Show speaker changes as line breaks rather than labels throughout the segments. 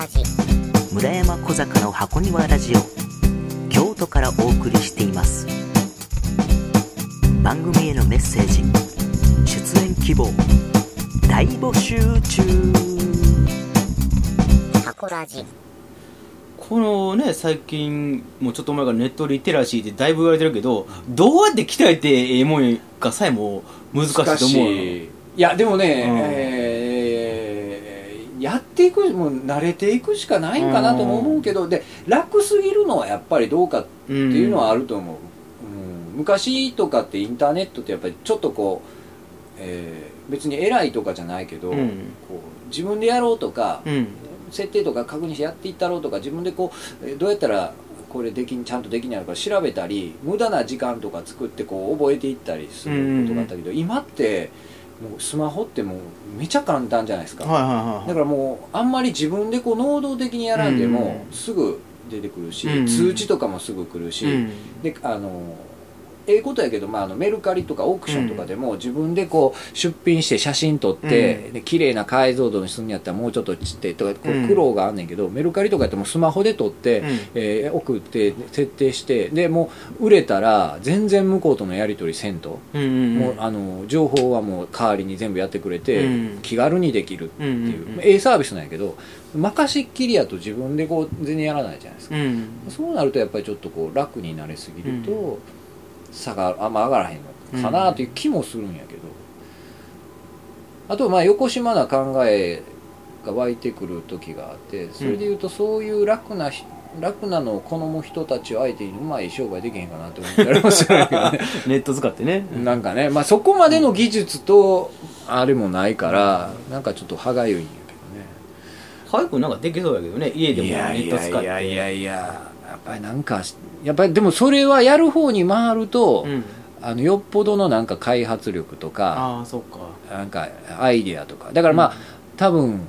ラジ
村山小坂の箱庭ラジオ。京都からお送りしています。番組へのメッセージ。出演希望。大募集中。
箱ラジ。
このね最近もうちょっと前からネットリテラシーってだいぶ言われてるけどどうやって鍛えてええもんかさえも難しいと思うの
いやでもね、
うん。
えーいくもう慣れていくしかないんかなとも思うけど、で楽すぎるのはやっぱりどうかっていうのはあると思う、うん。昔とかってインターネットってやっぱりちょっとこう、えー別に偉いとかじゃないけど、
うん。
こう自分でやろうとか、
うん。
設定とか確認してやっていったろうとか自分でこうえーどうやったらこれできんちゃんとできないのか調べたり無駄な時間とか作ってこう覚えていったりすることがあったけど、今ってもうスマホってもうめちゃ簡単じゃないですか、
はいはいはい
だからもうあんまり自分でこう能動的にやらんでも
うん。
すぐ出てくるし、
うん。
通知とかもすぐ来るし、
うん。
であのええことやけど、まあ、あのメルカリとかオークションとかでも自分でこう出品して写真撮って、
うん。
で綺麗な解像度にするんやったらもうちょっとちってとかこ
う
うん。苦労があんねんけど、メルカリとかやってもスマホで撮って、
うん。
えー送って設定してでもう売れたら全然向こうとのやり取りせんと、
うんうん
もうあの情報はもう代わりに全部やってくれて、
うん。
気軽にできるっていう、
うんうんうん。
ええサービスなんやけど任しっきりやと自分でこう全然やらないじゃないですか。
うん。
そうなるとやっぱりちょっとこう楽になりすぎると、差があんま上がらへんのかなという気もするんやけど、あとまあ横島な考えが湧いてくる時があってそれでいうとそういう楽なひ楽なのを好む人たちを相手にうまい商売できへんかなって思ったりもするんやけどね。
ネット使ってね。
なんかね、まあ、そこまでの技術とあれもないからなんかちょっと歯がゆいんやけどね。
早くなんかできそうやけどね。家でもネット使って。
やいやいやいややっぱりなんかやっぱりでもそれはやる方に回ると、
うん。
あのよっぽどのなんか開発力とか
ああそっか。
なんかアイディアとか。だからまあ、多分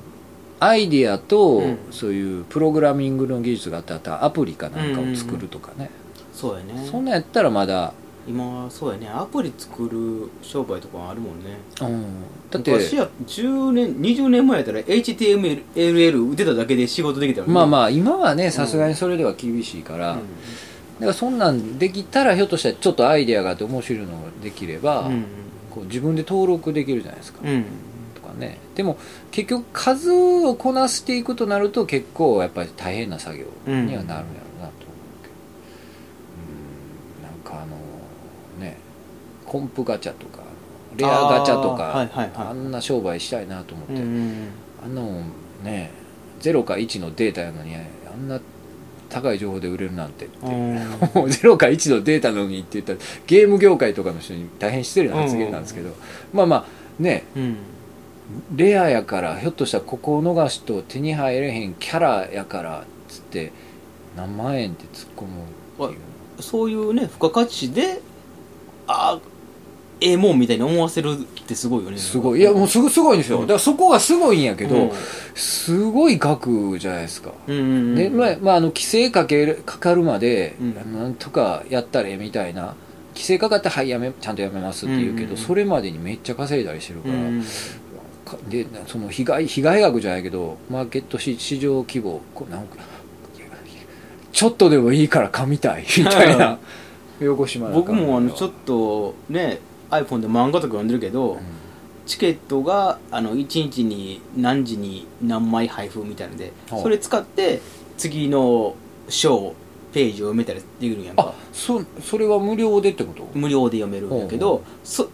アイディアと、
うん。
そういうプログラミングの技術があったらアプリかなんかを作るとかね、
そうやね。
そんなんやったらまだ、
今そうやね。アプリ作る商売とかあるもんね。
うん、だって
昔や10年20年前やったら HTML 打てただけで仕事できたのに
まあまあ今はねさすがにそれでは厳しいから、だからそんなんできたらひょっとしたらちょっとアイデアがあって面白いのができれば、
うん
こう自分で登録できるじゃないですか、
うん。
とかねでも結局数をこなしていくとなると結構やっぱり大変な作業にはなるんやろうなと思うけど。うん。なんかあのねコンプガチャとかレアガチャとか
あーはいはいはい。
あんな商売したいなと思って、
うんうん
あん。なもんね0か1のデータやのにあんな高い情報で売れるなんてって、
うん。
もう0か1のデータのにって言ったらゲーム業界とかの人に大変失礼な発言なんですけど、まあまあね。
うん。
レアやからひょっとしたらここを逃しと手に入れへんキャラやからっつって何万円って突っ込むっていう。
そういうね付加価値であええもんみたいに思わせるってすごいよね。
すごい。いやもうすごすごいんですよ。だからそこがすごいんやけど、
うん。
すごい額じゃないですか、
うんうんうん
でまあまあ、あの規制かけるかかるまで、
うん。
なんとかやったらええみたいな。規制かかってはいやめちゃんとやめますって言うけど、
うんうんうん。
それまでにめっちゃ稼いだりしてるから、
うん
かでその被害被害額じゃないけどマーケット市市場規模こうなんかちょっとでもいいから噛みたいみたいな。横島 な
僕もあのちょっ
と、
とね iPhone で漫画とか読んでるけど、
うん。
チケットがあの1日に何時に何枚配布みたいので
はあ
それ使って次の章ページを読めたりできるんやん
あ
か
そそれは無料でってこと？
無料で読めるんやけどそ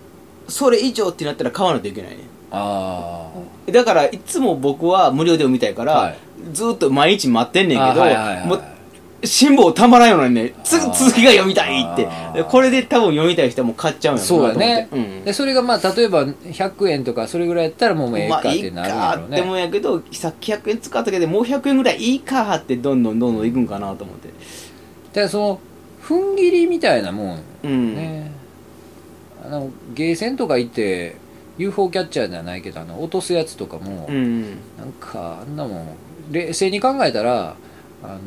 それ以上ってなったら買わないといけないね
あ
だからいつも僕は無料で読みたいから、
はい。
ずっと毎日待ってんねんけど、もう辛抱たまらんようにねつ続きが読みたいって。これで多分読みたい人はもう買っちゃうんやろ
そうだね。
なと思ってうん。
でそれがまあ例えば100円とかそれぐらいやったらもうええか
まあいい
ってなるんやろうね、
かって思うんやけどさっき100円使ったけどもう100円ぐらいいいかってどんどんどんどんいくんかなと思って。
でその踏ん切りみたいなもん
うん、
ね、あのゲーセンとか行って UFO キャッチャーじゃないけどあの落とすやつとかも、
うん。
なんかあんなもん冷静に考えたらあの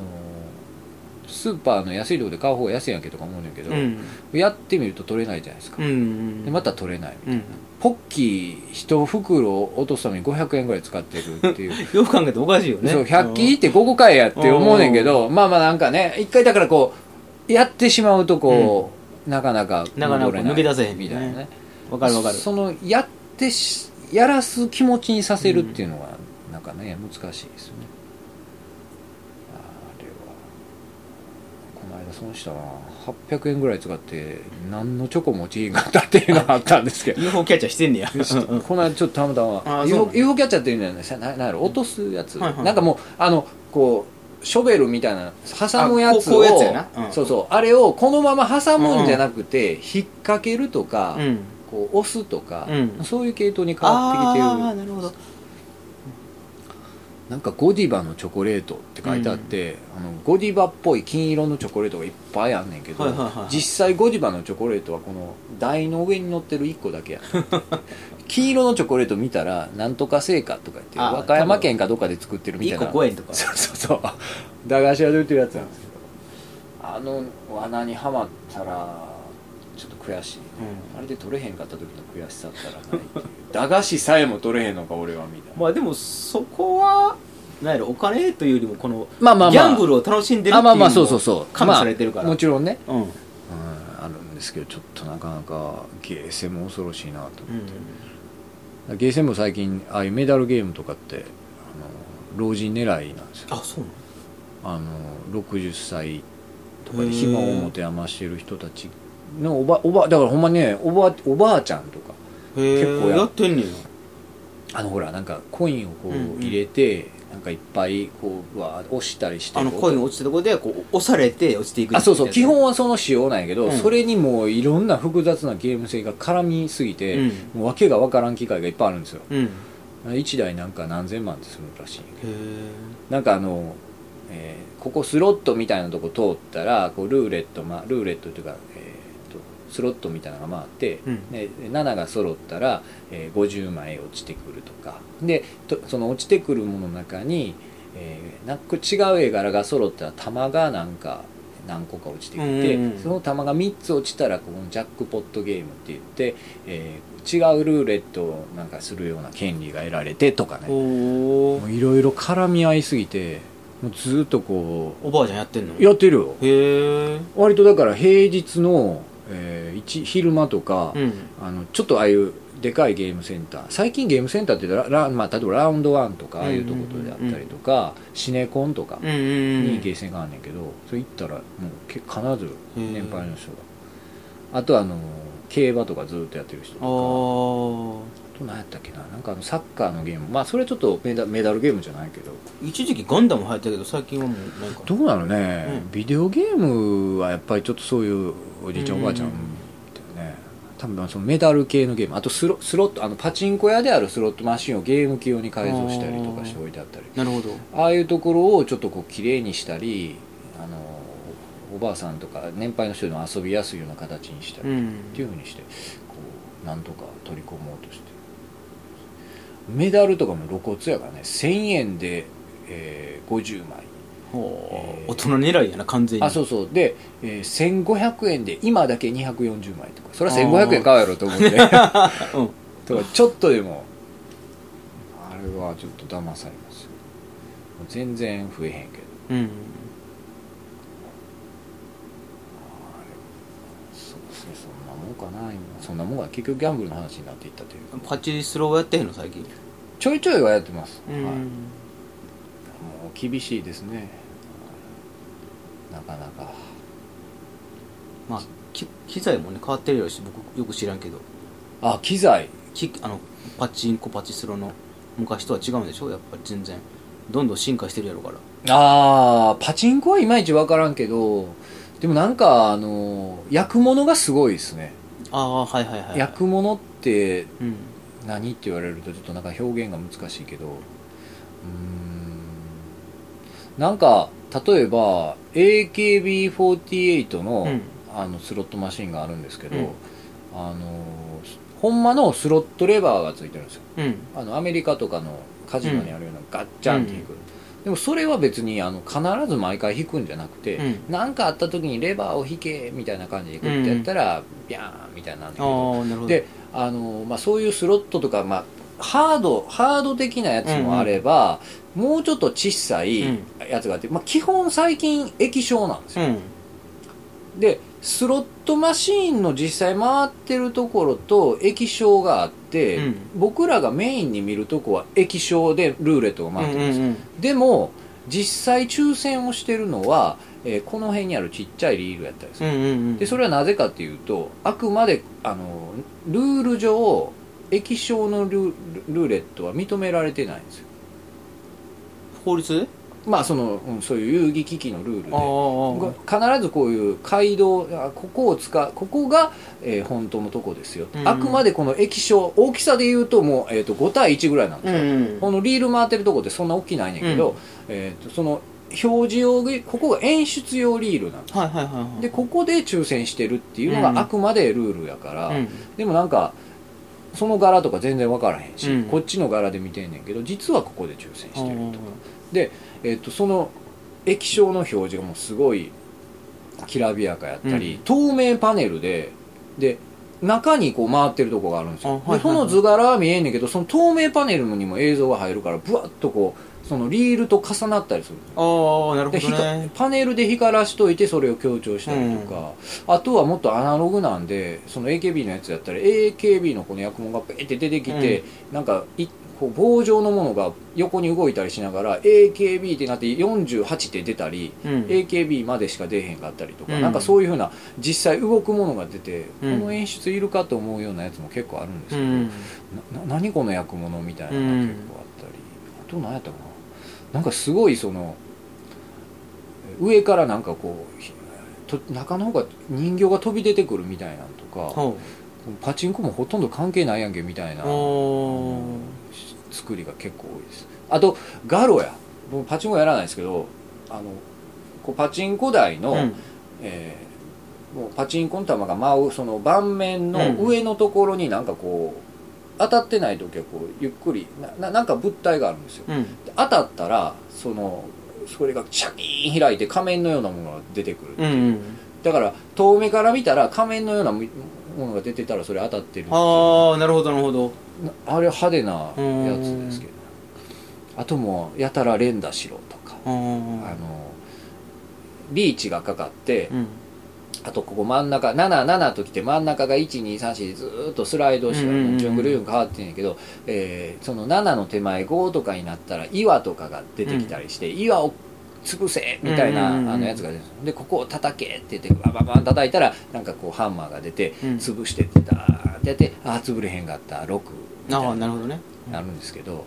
スーパーの安いとこで買う方が安いやんけとか思うねんけど、
うん。
やってみると取れないじゃないですか、
うん
でまた取れない
うん。
ポッキー一袋落とすために500円ぐらい使ってるっていう。
よく考えておかしいよね。
そう100均って5個買えやって思うねんけどまあまあなんかね一回だからこうやってしまうとこう、なかなか
なかなか
ない
抜け出せへん
みたいなね。
わかるわかる。
そのやってしやらす気持ちにさせるっていうのがなんかね難しいですよねあれはこの間損したな800円ぐらい使って何のチョコもちいんかったっていうのがあったんですけど。
UFO キャッチャーしてんねや。
この間ちょっとたまたま UFO, キャッチャーっていうんだよね。さななんやろ落とすやつ、
はいはい
なんかもうあのこうショベルみたいな挟むやつをそうそう。あれをこのまま挟むんじゃなくて、引っ掛けるとか、
うん。
こう押すとか、
うん。
そういう系統に変わってきて
ああ
る
なるほど
なんかゴディバのチョコレートって書いてあって、あのゴディバっぽい金色のチョコレートがいっぱいあんねんけど、
はいはいはいはい。
実際ゴディバのチョコレートはこの台の上に乗ってる1個だけや。金色のチョコレート見たらなんとか製菓とか言って
あ
和歌山県かどっかで作ってるみたい
1
な
個5円とか。
そうそうそう。駄菓子屋で売ってるやつなんですけど。あの罠にはまったら悔しい。ね、あれで取れへんかった時の悔しさったらないっていう。駄菓子さえも取れへんのか俺はみたいな。
まあでもそこはなんやろお金というよりもこの
まあまあまあ。
ギャンブルを楽しんでるっていう
あまあまあそうそうそう。
加味されてるから、
まあもちろんね、
うん。うん。
うん、あるんですけどちょっとなかなかゲーセンも恐ろしいなと思って、ゲーセンも最近ああいうメダルゲームとかってあの老人狙いなんですよ。
あそうなの？
あの60歳とかで暇を持て余してる人たちのおばおばだからほんまねおばおばあちゃんとか
へ
結構や
ってんねや。
あのほらなんかコインをこ
うんう
うん。入れて、なんかいっぱいこうわー押したりして
あのコイン落ちたところでこう押されて落ちていく
あそうそう。基本はその仕様なんやけど、
うん。
それにもういろんな複雑なゲーム性が絡みすぎて、
うん。
もう訳が分からん機械がいっぱいあるんですよ。
うん。へ
1台なんか何千万ってするらしいんやけど。
え
なんかあの、えーここスロットみたいなとこ通ったらこうルーレット、ま、ルーレットというか、スロットみたいなのが回って、
うん。
で7が揃ったら、えー50枚落ちてくるとか。でとその落ちてくるものの中に、えーなんか違う絵柄が揃ったら玉がなんか何個か落ちてきて、
うんうんうん。
その玉が3つ落ちたらこのジャックポットゲームって言って、えー違うルーレットをなんかするような権利が得られてとかね。いろいろ絡み合いすぎてもうずっとこ
おばあちゃんやってんの？
うやってるよ。
へえ
割とだから平日の、えー一昼間とか、
うん。
あのちょっとああいうでかいゲームセンター。最近ゲームセンターってラ、まあ、例えばラウンドワンとかああいうところであったりとか、シネコンとか
うんうんうん。
にゲーセンがあんねんけど、それ行ったらもうけ必ず年配の人が。あとあの競馬とかずっとやってる人とか。
あ
と何やったっけな。なんかあのサッカーのゲーム。まあそれちょっとメダメダルゲームじゃないけど。
一時期ガンダム流行ったけど最近はもうなんか
どうなのね、
うん。
ビデオゲームはやっぱりちょっとそういうおじいちゃん、
うん
おばあちゃんみたいなね。多分そのメダル系のゲーム。あとスロスロットあのパチンコ屋であるスロットマシンをゲーム機用に改造したりとかしておいてあったり。
なるほど。
ああいうところをちょっとこう綺麗にしたりあのおばあさんとか年配の人でも遊びやすいような形にしたり
うん
っていうふうにしてこうなんとか取り込もうとして。メダルとかも露骨やからね。1000円で、えー50枚
大人狙いやな完全に。
あそうそう。で、えー1500円で今だけ240枚とか。それは1500円買うやろと思って。
うん。
とかちょっとでもあれはちょっと騙されますよ。全然増えへんけど。
うん。
そうですね。そんなもんかな今。そんなもんが結局ギャンブルの話になっていったというか。
パチスローやってへんの最近。
ちょいちょいはやってます、
うん。
はい、もう厳しいですねなかなか。
まあき機材もね変わってるやろし僕よく知らんけど。
あ機材。
きあのパチンコパチスロの昔とは違うんでしょ？やっぱり全然。どんどん進化してるやろから。
あーパチンコはいまいち分からんけどでもなんかあの焼くものがすごいですね。
ああはいはいはい。
焼くものって
うん。
何って言われるとちょっとなんか表現が難しいけど。うーん。なんか例えば AKB48 の,、
うん。
あのスロットマシンがあるんですけど、
うん。
あのほんまのスロットレバーがついてるんですよ。
うん。
あのアメリカとかのカジノにあるようなガッチャンっていく、でもそれは別にあの必ず毎回引くんじゃなくて
うん。
何、かあった時にレバーを引けみたいな感じでグッてやったら、ビャーンみたいになるんだけど。であの、まあ、そういうスロットとか、まあ、ハードハード的なやつもあれば、もうちょっと小さいやつがあって、まあ、基本最近液晶なんですよ、
うん。
でスロットマシーンの実際回ってるところと液晶があって、
うん。
僕らがメインに見るとこは液晶でルーレットが回ってるんですよ、
うん。
でも実際抽選をしてるのは、えーこの辺にあるちっちゃいリールやったりする、
うんうんうん。
でそれはなぜかっていうとあくまであのルール上液晶のルルーレットは認められてないんですよ。
法律？
まあその、うんそういう遊戯機器のルールで。必ずこういう街道あここを使うここが、えー本当のとこですよ、
うん。
あくまでこの液晶大きさで言うともう、えー、と5対1ぐらいなんですよ、
うん。
このリール回ってるとこってそんな大きないねんけど、
うん。
えー、とその表示用でここが演出用リールなんです
はいはいはいはい。
でここで抽選してるっていうの
うん。
があくまでルールやから、
うん。
でもなんかその柄とか全然分からへんし、
うん。
こっちの柄で見てんねんけど実はここで抽選してる
うん
とかで、えっとその液晶の表示がもうすごいきらびやかやったり、
うん。
透明パネルでで中にこう回ってるとこがあるんですよ、
あはいはいはい。
でその図柄は見えんねんけどその透明パネルにも映像が入るからブワッとこうそのリールと重なったりする。
ああなるほ
で
どね。
光パネルで光らしといてそれを強調したりとか、あとはもっとアナログなんでその AKB のやつやったら AKB のこの薬文がペーって出てきて、なんかいこう棒状のものが横に動いたりしながら AKB ってなって48って出たり、
うん。
AKB までしか出へんかったりとか、
うん。
なんかそういうふうな実際動くものが出て、
うん。
この演出いるかと思うようなやつも結構あるんですけど、
うん
なな何この役物みたいなのが結構あったり、あと何やったかななんかすごいその上からなんかこうひと中の方が人形が飛び出てくるみたいなんとか
ほ
パチンコもほとんど関係ないやんけみたいな
うおー
作りが結構多いです。あとガロや。僕パチンコやらないですけどあのこうパチンコ台の、
うん。
えーもうパチンコの玉が舞うその盤面の
うん
上のところになんかこう当たってない時はこうゆっくりなななんか物体があるんですよ。
うん。
で当たったらそのそれがシャキーン開いて仮面のようなものが出てくる、
う。んうん。
だから遠目から見たら仮面のようなものが出てたらそれ当たってる
ああなるほどなるほど。
なあれ派手なやつですけど。あともうやたら連打しろとか。
あ
のリーチがかかって、
うん
あとここ真ん中77ときて真ん中が1234でずーっとスライドして
うんうんうん。
ジュングルジュン変わってんやけど、えーその7の手前5とかになったら岩とかが出てきたりして、岩を潰せみたいな、
うんうんうん。
あのやつが出る。んでここを叩けって言ってバンバンバン叩いたらなんかこうハンマーが出て、
うん。
潰してってダーってやってああ潰れへんかった6みたいな。
なるほどね。
なるんですけど、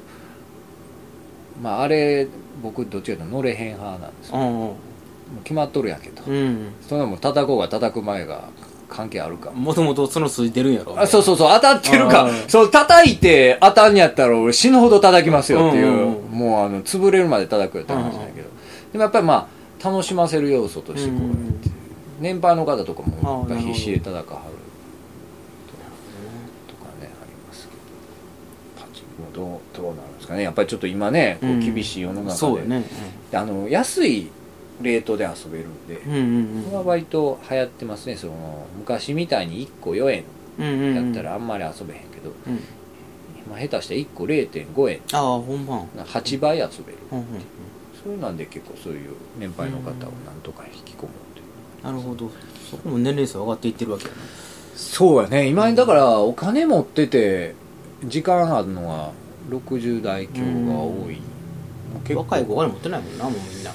まああれ僕どっちかというと乗れへん派なんですよ。
うん
もう決まっとるやけど、
うん。
そんなもん叩こうが叩く前が関係あるか。
もともとその数字出るんやろ。
あそうそうそう。当たってるか。そう叩いて当たんやったら俺死ぬほど叩きますよっていう、
うんうんうん。
もうあの潰れるまで叩くよって話なけど、でもやっぱりまあ楽しませる要素としてこうやって、
うんう。んうん
年配の方とかもやっぱ必死で叩かはるとかねありますけど。パチンコどうどうなるんですかね。やっぱりちょっと今ねこう
うん。
厳しい世の中で、
そうやね
であの安いレートで遊べるんで、
うんうん
これは割と流行ってますね。その昔みたいに1個4円
うんうんうん。
やったらあんまり遊べへんけど、
うん。
まあ、下手して1個0.5円
ああほんま。
8倍遊べる。
うんうん
そういうなんで結構そういう年配の方をなんとか引き込もうという
なるほど。そこも年齢差上がっていってるわけやな
そうやね。今だからお金持ってて時間あるのは60代強が多い、結構。
若い子が持ってないもんなもうみんな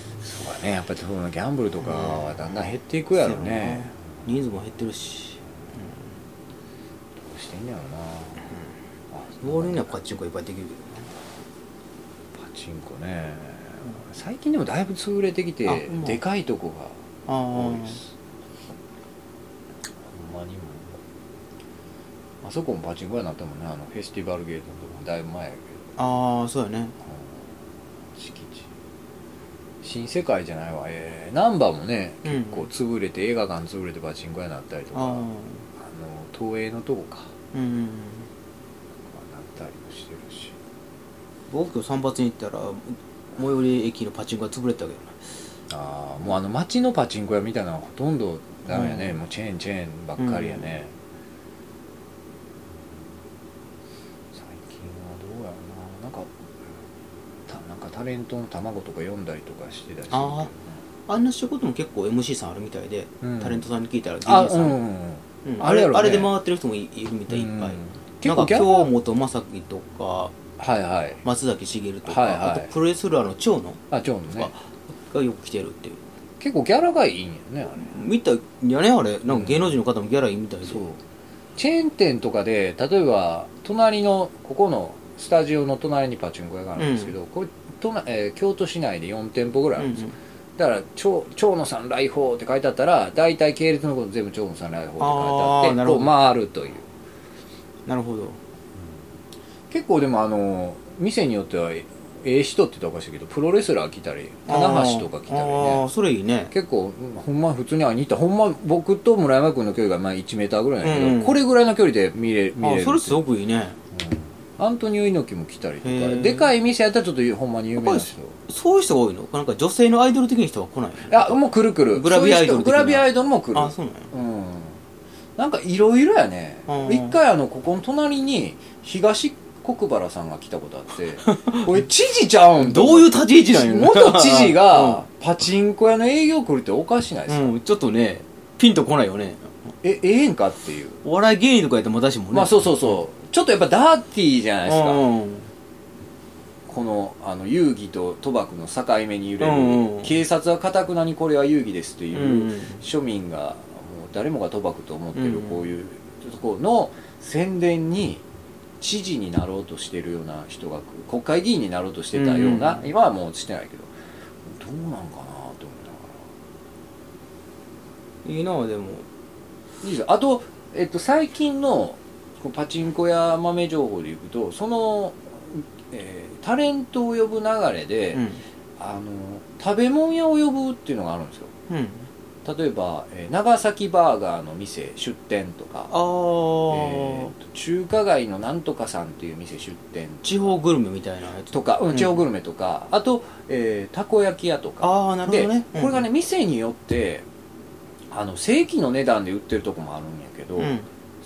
ねやっぱりそのギャンブルとかはだんだん減っていくやろね、
人数も減ってるし。
どうしてんねやろな、
ボールにはパチンコいっぱいできるけ
パチンコね。最近でもだいぶ潰れてきてでかいとこが多いです。ほんまにもあそこもパチンコ屋になったもんね。あのフェスティバルゲートのとこだいぶ前やけど。
あああそうやね。
敷地新世界じゃないわ。えー、ナンバーもね
うん。
結構潰れて、映画館潰れてパチンコ屋になったりとかあの東映のとこか
うんうん
なったりもしてるし。
僕今日散髪に行ったら最寄り駅のパチンコが潰れてたけどね。
ああもうあの街のパチンコ屋みたいなのはほとんどダメやね、
うん。
もうチェーンチェーンばっかりやね、最近はどうやろうななんかたなんかタレントの卵とか読んだりとかしてたりするけど
ああんな仕事も結構 MC さんあるみたいで、
うん。
タレントさんに聞いたら
あ
DJ さ、
うんんうん。
うん。
あれね。
あれで回ってる人もいいるみたいいっぱい、
結構
京本正樹とか
はいはい。
松崎しげるとか、
はいはい。
あとプロレスラーの長野
あちょうどね
がよく来てるっていう。
結構ギャラがいいんやねあれ。
見たいやねあれ。なんか芸能人の方もギャラいいみたいで、
そう。チェーン店とかで例えば隣のここのスタジオの隣にパチンコ屋があるんですけど、これ都内えー京都市内で4店舗ぐらいあるんですよ、だから長長野さん来訪って書いてあったら大体系列のこと全部長野さん来訪って書いてあってこう回るという。
なるほど。
結構でもあの店によってはええ人って言ったらおかしいけどプロレスラー来たり棚橋とか来たり
あ
ね
あそれいいね。
結構うんほんま普通に会いに行った。ほんま僕と村山君の距離がまあ1メーターぐらいなんやけど、
うん
これぐらいの距離で見れ見れる
あそれすごくいいね。
うんアントニオ猪木も来たりとか。でかい店やったらちょっとほんまに有名な人。
そういう人が多いの？なんか女性のアイドル的な人は来ない
いやもう来る来る。
グラビアアイドル
グラビアアイドルも来る。
あそうなんや。
うん。なんかいろいろやね。
うん。
一回あのここの隣に東国原さんが来たことあって。これ知事ちゃうん
どういう立ち位置なんや？
元知事がパチンコ屋の営業来るっておかしないですか、
うん、ちょっとねピンとこないよね。
えええんかっていう。
お笑い芸人とかやっても私もね。
まあそうそうそうちょっとやっぱダーティーじゃないですか、
うん。
このあの遊戯と賭博の境目に揺れる、
うんうん
警察はかたくなにこれは遊戯ですという、
うん
庶民がもう誰もが賭博と思ってる
うん
こういうところの宣伝に知事になろうとしてるような人が国会議員になろうとしてたような、
うん
今はもうしてないけどどうなんかなと思いない
いなでも。
がらいいです。よあと、えっと、最近のパチンコや豆情報でいくとその、えータレントを呼ぶ流れで、
うん。
あの食べ物屋を呼ぶっていうのがあるんですよ。
うん。
例えば、えー長崎バーガーの店出店とかえーと中華街のなんとかさんっていう店出店
地方グルメみたいなやつ。
とか、うん。
うん
地方グルメとかあと、えーたこ焼き屋とか。
ああなるほ
で
どね
これがね店によってあの正規の値段で売ってるとこもあるんやけど、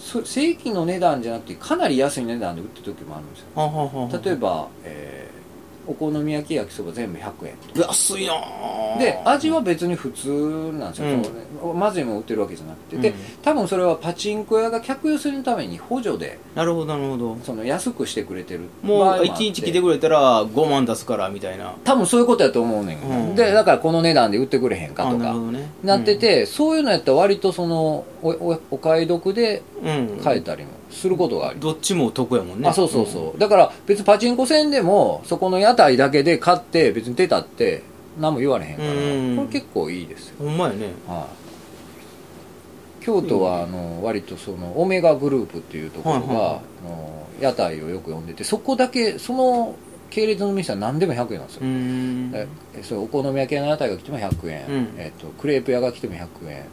正規の値段じゃなくてかなり安い値段で売ってる時もあるんですよ。
はははは
例えば、えーお好み焼き焼きそば全部100円。
安いなー
で味は別に普通なんですよ、
うん。
まずいもん売ってるわけじゃなくて、で
うん。
多分それはパチンコ屋が客寄せのために補助で
なるほどなるほど。
その安くしてくれてる
もう
場合あって。
1日来てくれたら5万出すからみたいな。
多分そういうことやと思うねん、
うん。
でだからこの値段で売ってくれへんか
あ
とか
なね。
なってて、そういうのやったら割とそのおおお買い得で買えたりもすることがあり。ます、
どっちも得やもんね。
あそうそうそう、だから別にパチンコ店でもそこの屋台だけで買って別に出たって何も言われへんから、
うん。
これ結構いいですよ。
うんほんまやね。
はい、京都はあの割とそのオメガグループっていうところが、屋台をよく呼んでてそこだけその系列の店は何でも100円なんですよ。そうお好み焼き屋の屋台が来ても100円、
うん。
えっとクレープ屋が来ても100円。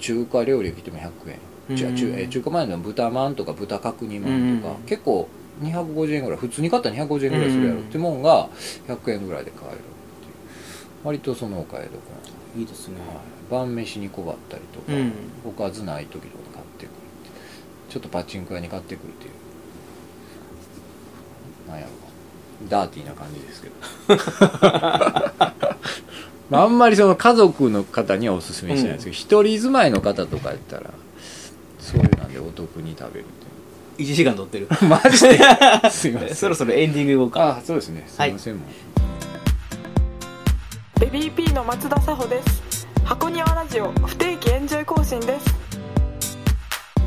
中華料理が来ても100円、ちゅ
うん。
中え中華前の豚まんとか豚角煮まんとか、
うん。
結構250円ぐらい普通に買ったら250円ぐらいするやろ。ってもんが100円ぐらいで買えるっていう。割とそのお買い得な
いいですね。
晩飯に配ったりとか、
うん。
おかずない時とか買ってくるってちょっとパチンコ屋に買ってくるっていう。なんやろ。ダーティーな感じですけど。まああんまりその家族の方にはおすすめしないですけど、一人住まいの方とかやったらそういうなんでお得に食べるって
1時間撮ってる。
い うマジで？すいません。
そろそろエンディングいこうか。
あそうですね。すいません、もう。
ベビー P の松田紗穂です。箱庭ラジオ不定期エンジョイ更新です。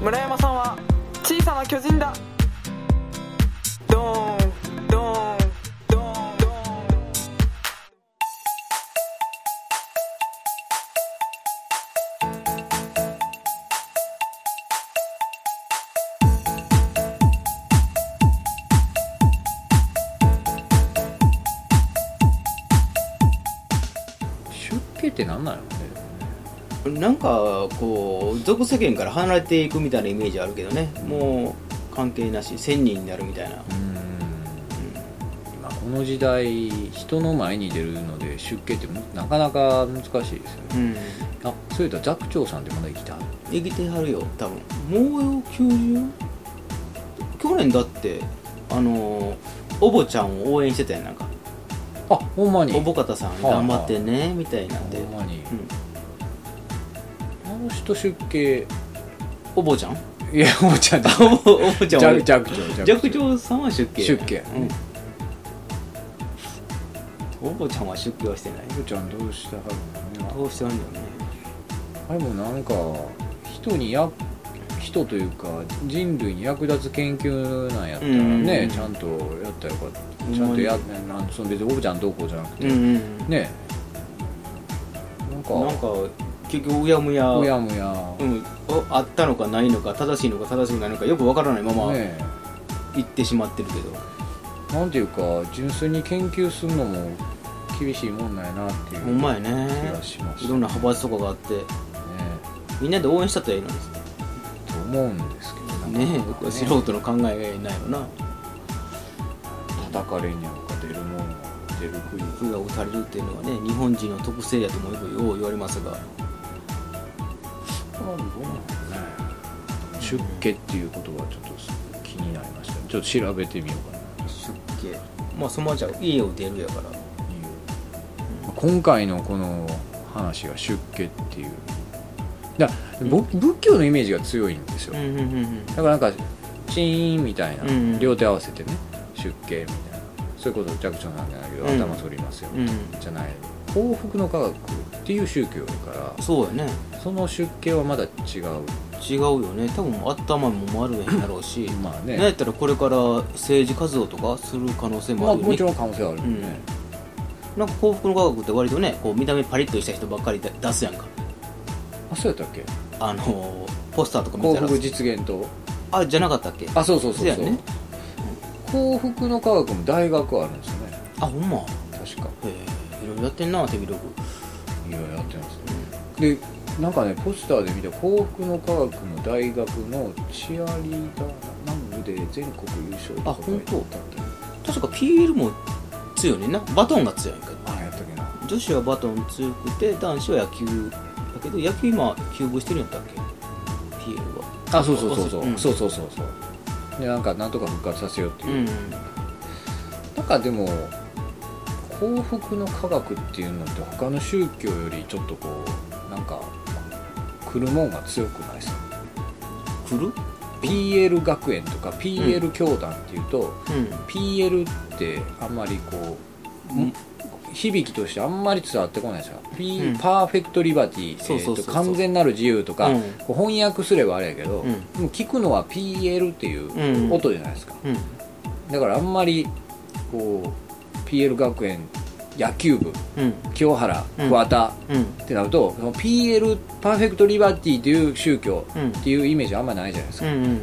村山さんは小さな巨人だ。ドーン
なん
かこう俗世間から離れていくみたいなイメージあるけどね。もう関係なし1000人になるみたいな。
うん。今この時代人の前に出るので出家ってなかなか難しいですよね。
うん。
あそういった寂聴さんってまだ生きてはる？
生きてはるよ多分。もう90去年だってあのおぼちゃんを応援してたやんなんか。
あほんまに？
おぼかたさん頑張ってねみたいなんで、
ほんまに。
うん、
あの人出家
おぼちゃん？
いやおばちゃんだ
おぼおぼちゃんは？
寂寂聴
寂聴さんは出家
出家。
うん、おぼちゃんは出家はしてない。
おばちゃんどうしてはるのね。
どうしてはんだよね。
あれもなんか人にや人というか人類に役立つ研究なんやったらね、
うん。
ちゃんとやったらよかった。ちゃんとやなんその別におばちゃんどうこうじゃなくて、
うんうん。
ね。なんか
なんか結局うやむや。
うやむや、
うん、おあったのかないのか正しいのか正しくないのかよくわからないまま
ね
行ってしまってるけど、
なんていうか純粋に研究するのも厳しいもんなんやなっていう
ほんまやね。
気がしました
いろんな派閥とかがあって。
ね
みんなで応援したったらいいのに
と思うんですけどな
ね
かなか
え素人の考えないよな。
叩かれにゃんか出るもんが出る杭。
杭が打たれるっていうのはね日本人の特性やともよくよう言われますが
どうなのかね出家っていう言葉はちょっと気になりました。ねちょっと調べてみようかな。
出家。まあそのままじゃ家を出るやから。
今回のこの話が出家っていう。だぼ仏教のイメージが強いんですよ、
うんうんうん
だからなんかチーンみたいな、
うん
両手合わせてね出家みたいな。そういうこと弱聴なんじゃないけど、
うん。
頭反りますよ、
うん。
じゃない幸福の科学っていう宗教だから
そうやね。
その出家はまだ違う。
違うよね。多分頭も丸いんやろうし
まあね。
なんやったらこれから政治活動とかする可能性も
まあ
あるよね、
もちろん可能性はあるよね、
なんか幸福の科学って割とねこう見た目パリッとした人ばっかりで出すやんか。
あそうやったっけ？
あのポスターとか見たら。
幸福実現と？
あじゃなかったっけ？
あそうそうそうそう。幸福の科学も大学あるんですよね。
あほんま？へ
確か。
えいろいろやってんな手広く
いろいろやってますね。でなんかねポスターで見た幸福の科学の大学のチアリーダー南部で全国優勝とか
あ本当？確か PL も強いねんな。バトンが強いんか
あやったっけな。
女子はバトン強くて男子は野球だけど野球今休部してるんやったっけ？PL は。
あそうそうそうそう、
うん。
そうそうそうそう。でなんかなんとか復活させようっていう、
うん。
なんかでも幸福の科学っていうのって他の宗教よりちょっとこうなんか来るもんが強くないですか？
来る
？PL 学園とか PL 教団っていうと、
うん。
PL ってあんまりこう、
うん
響きとしてあんまり伝わってこないですよ、P
うん。
パーフェクトリバティ、
そうそうそうそう。
えーと完全なる自由とか、
うん。
翻訳すればあれやけど、
うん。
でも聞くのは PL っていう
うん。
音じゃないですか、
うん。
だからあんまりこう PL 学園野球部
うん。
清原
うん。
桑田
うん。
ってなると、その PL パーフェクトリバティという宗教
うん。
っていうイメージあんまりないじゃないですか、
うん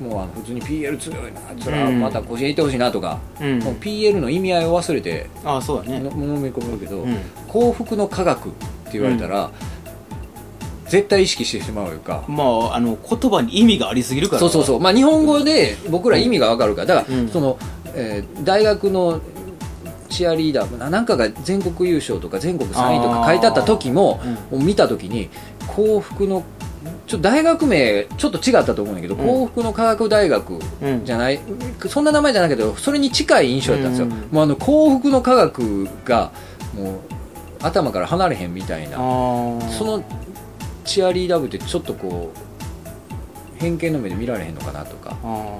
もうあの普通に PL 強いなそれは
うん。
また甲子園行ってほしいなとか、
うん。
もう PL の意味合いを忘れて
ああそうだね。
の飲み込むけど、
うん。
幸福の科学って言われたら、絶対意識してしまうというか、
まああの言葉に意味がありすぎるから。
そうそうそう。まあ日本語で僕ら意味がわかるから。だから、
うん。
その、えー大学のチアリーダーななんかが全国優勝とか全国3位とか書いてあった時も
う
見た時に幸福のちょっと大学名ちょっと違ったと思うんだけど、
うん。
幸福の科学大学
うん。
じゃないそんな名前じゃないけどそれに近い印象だったんですよ、
うん。
もうあの幸福の科学がもう頭から離れへんみたいな。そのチアリーダー部ってちょっとこう偏見の目で見られへんのかなとか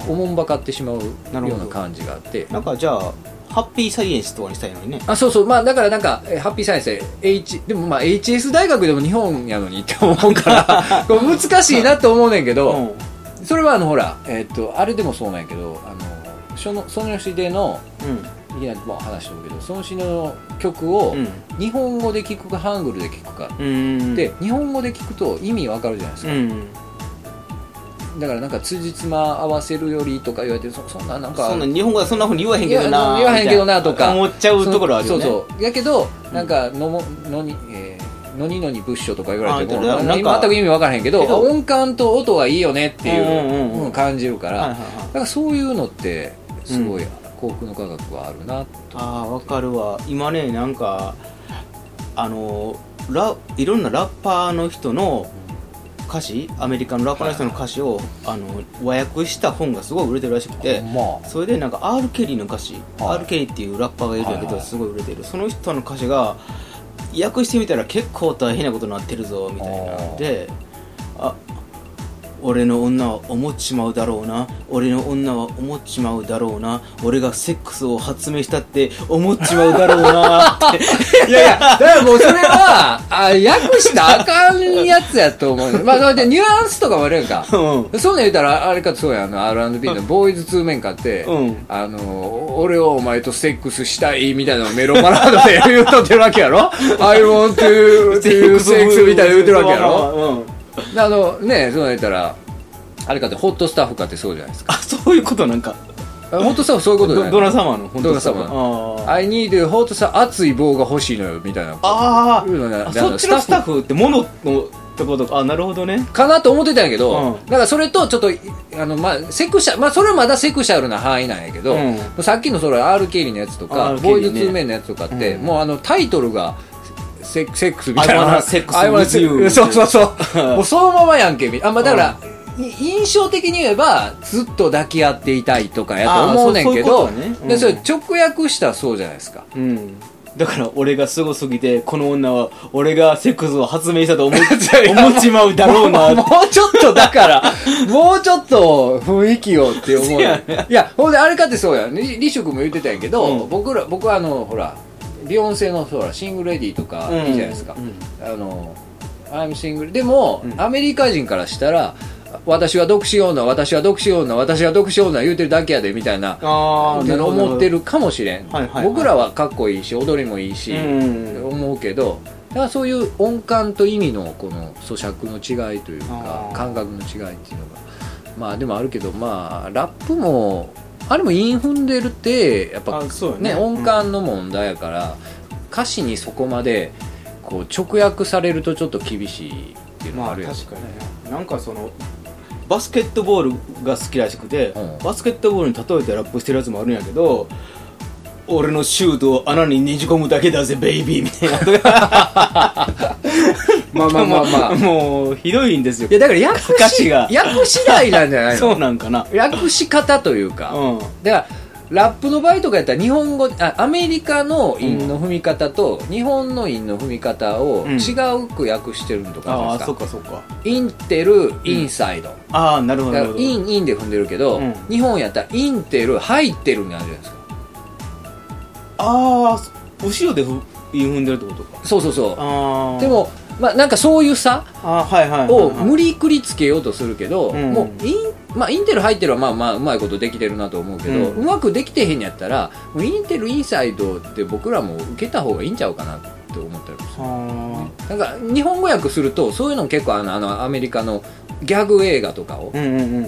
おもんばかってしまうような感じがあって。
なんかじゃあハッピーサイエンスとかにしたいのにね。
あそうそう。まあだからなんかえハッピーサイエンスで H でもまあ HS 大学でも日本やのにって思うから これ難しいなと思うねんけど、
うん。
それはあのほら、えっとあれでもそうなんやけどあのそのその吉でのいきなりまあ話してるけどその吉の曲を
うん。
日本語で聞くかハングルで聞くか、
うん。
で日本語で聞くと意味わかるじゃないですか、
うん
だからなんか辻褄合わせるよりとか言われてそそんななんか。
そんな日本語はそんなふうに言わへんけど
い
な
や言わへんけどなとか。
思っちゃうところあるよね。
そうそう。やけどなんかのものに、えーのにのにブッシュとか言われても全く意味わからへんけど音感と音はいいよねっていう感じるから、だからそういうのってすごい、幸福の科学はあるな
ああわかるわ。今ねなんかあのラいろんなラッパーの人の歌詞アメリカのラッパーの人の歌詞を、あの和訳した本がすごい売れてるらしくて、
ま。
それでなんか R・ ケリーの歌詞、
はい。
R・ ケリーっていうラッパーがいるんだけど、
はいはい。
すごい売れてる。その人の歌詞が訳してみたら結構大変なことになってるぞみたいなんであ俺の女は思っちまうだろうな。俺の女は思っちまうだろうな。俺がセックスを発明したって思っちまうだろうな。っ て
いやいや、だからもうそれは、あ訳したらあかんやつやと思う。まあ、だってニュアンスとかもあるやんか。
うん。
そういうの言ったら、あれかそうやん、あの R&B のボーイズ2面かって、
うん。
あの、俺はお前とセックスしたいみたいなのをメロンバラードで言うとってるわけやろ ?I want to, to sex みたいなの言うてるわけやろ？
うん
あの、ね、そういうの言ったら、あれかって、ホットスタッフかってそうじゃないですか。
あそういうことなんか。
ホットスタッフそういうことじゃない
ドドラサマーの本当
ドラサマ。ー
あー。
I need ホットスタッフ、熱い棒が欲しいのよ、みたいな。
ああそっちのスタッフってモノのところとか。あなるほどね。
かなと思ってたんやけど、
うん。
だからそれとちょっとあの、まあ、セクシャまあそれはまだセクシャルな範囲なんやけど、
う
さっきのそれ R・ ケリーのやつとか、ボーイズ
ケリーね
2面のやつとかって、
うん。
もうあのタイトルがセセックスみたい
I
な
wanna sex
I
with you
そうそうそう。もうそのままやんけ。みあ、まあ、だから、い印象的に言えばずっと抱き合っていたいとかやと思うねんけど
そね。うん。
でそれ直訳したらそうじゃないですか。
うん。だから俺がすごすぎてこの女は俺がセックスを発明したと思っ
や
思っちまうだろうな。
もうもうちょっとだから、もうちょっと雰囲気をって思う。いや、ほんであれかってそうや。リリシュ君も言ってたんやけど、
うん。
僕ら、僕はあの、ほら、ビヨンセのほら、シングルレディーとかいいじゃないですか。
うん
あの、I'm single。でも、
うん
アメリカ人からしたら、私は独身女、私は独身女、私は独身女言うてるだけやで、みたいな。思ってるかもしれん、
はいはいはい
僕らはかっこいいし踊りもいいし、
うん
思うけどだからそういう音感と意味のこの咀嚼の違いというか感覚の違いっていうのがまあでもあるけどまあラップもあれも韻踏んでるってやっぱ
ね。
ね音感の問題やから、歌詞にそこまでこう直訳されるとちょっと厳しいっていうの
まあ
があるやん、
確かにね。なんかそのバスケットボールが好きらしくて、
うん。
バスケットボールに例えてラップしてるやつもあるんやけど俺のシュートを穴にねじ込むだけだぜベイビーみたいな
まあまあまあまあ。
もうひどいんですよ。
いやだから訳し
歌詞が。
訳次第なんじゃないの？
そうなんかな。
訳し方というか、
うん。
だからラップの場合とかやったら日本語あアメリカの韻の踏み方と日本の韻の踏み方を
うん。
違うく訳してるのとか
ああ
あるじゃないですか。
そっかそっか。
インテルインサイド、
ああなるほど
だから
なるほど。
インインで踏んでるけど、
うん。
日本やったらインテル入ってるになるじゃないですか。
ああ後ろでふ踏んでるってことか。
そうそうそう。
ああ
でもまあなんかそういう差を無理くりつけようとするけど、
うん。
もうイン,、まあ、インテル入ってるはまあまあうまいことできてるなと思うけど、う
うん
まくできてへんやったらもうインテルインサイドって僕らも受けた方がいいんちゃうかなって思ったりもする。
あ
なんか日本語訳するとそういうの結構あのあのアメリカのギャグ映画とかを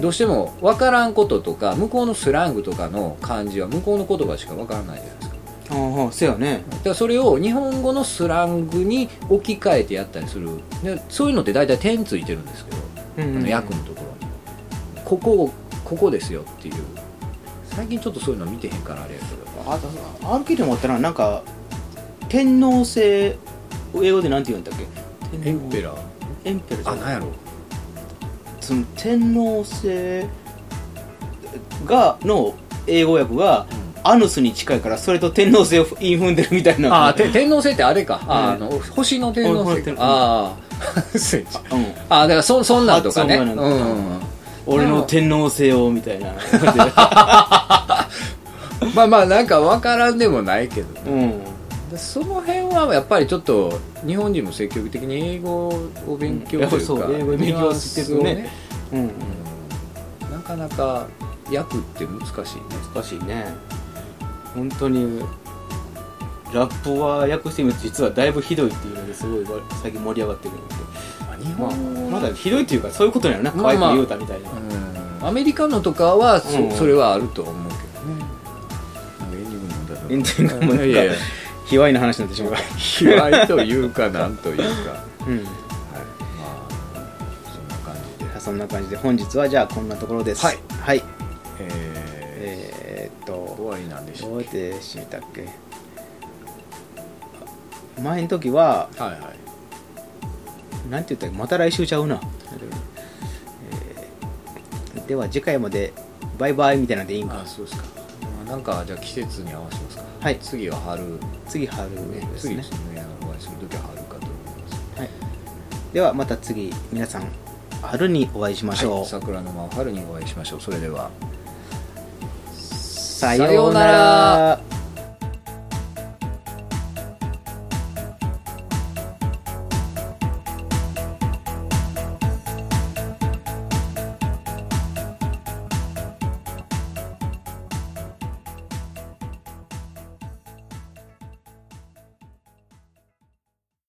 どうしても分からんこととか向こうのスラングとかの漢字は向こうの言葉しか分からないじゃないですか
ああそうやね。
だからそれを日本語のスラングに置き換えてやったりする。でそういうのって大体点ついてるんですけど、
うん
あの訳のところに。ここをここですよっていう。最近ちょっとそういうの見てへんからあれやけど。
ああ RK でもあったらなんか天皇制英語でなんて言うんだっけ？
エンペラー。
エンペラーじゃない。
あなんやろ。
その天皇制がの英語訳が、アヌスに近いからそれと天皇制をイン踏んでるみたいな。
あ天皇星ってあれか、ああの星の天皇星あ あそう
ん
ああだからそそんなんとかね。うん。
俺の天皇制をみたいな。
まあまあなんか分からんでもないけど
うん。
でその辺はやっぱりちょっと日本人も積極的に英語を勉強というか、
うん。英語勉強してるとね。
ニュアンスを
うん。
うん。なかなか訳って難しいね。
難しいね本当にラップは訳してみると実はだいぶひどいっていうのですごい最近盛り上がってるので。
日
まあ
本
まだひどいっていうかそういうことなのな可愛く言うたみたいな、
うんアメリカのとかはそ,、
うん
それはあると思うけどねエンディングの問題だ
エンディングもなんか
いやいや
卑猥な話になってしまう
卑猥というかなんというか、はい、
うん
まあそんな感じで
そんな感じで本日はじゃあこんなところです
はい
はい、
わりなんででした
どうやって締めたっけ？前の時は
はいはい。
なんて言ったっけ？また来週ちゃうな、えーでは次回までバイバイみたいなんでいいんか？
あそうですか。まあなんかじゃあ季節に合わせますか？
はい。
次は春。
次春
ね
ですね。
次ですね。お会いする時は春かと思います
はい、ではまた次皆さん春にお会いしましょう、
はい、桜の真春にお会いしましょう。それではさような
ら。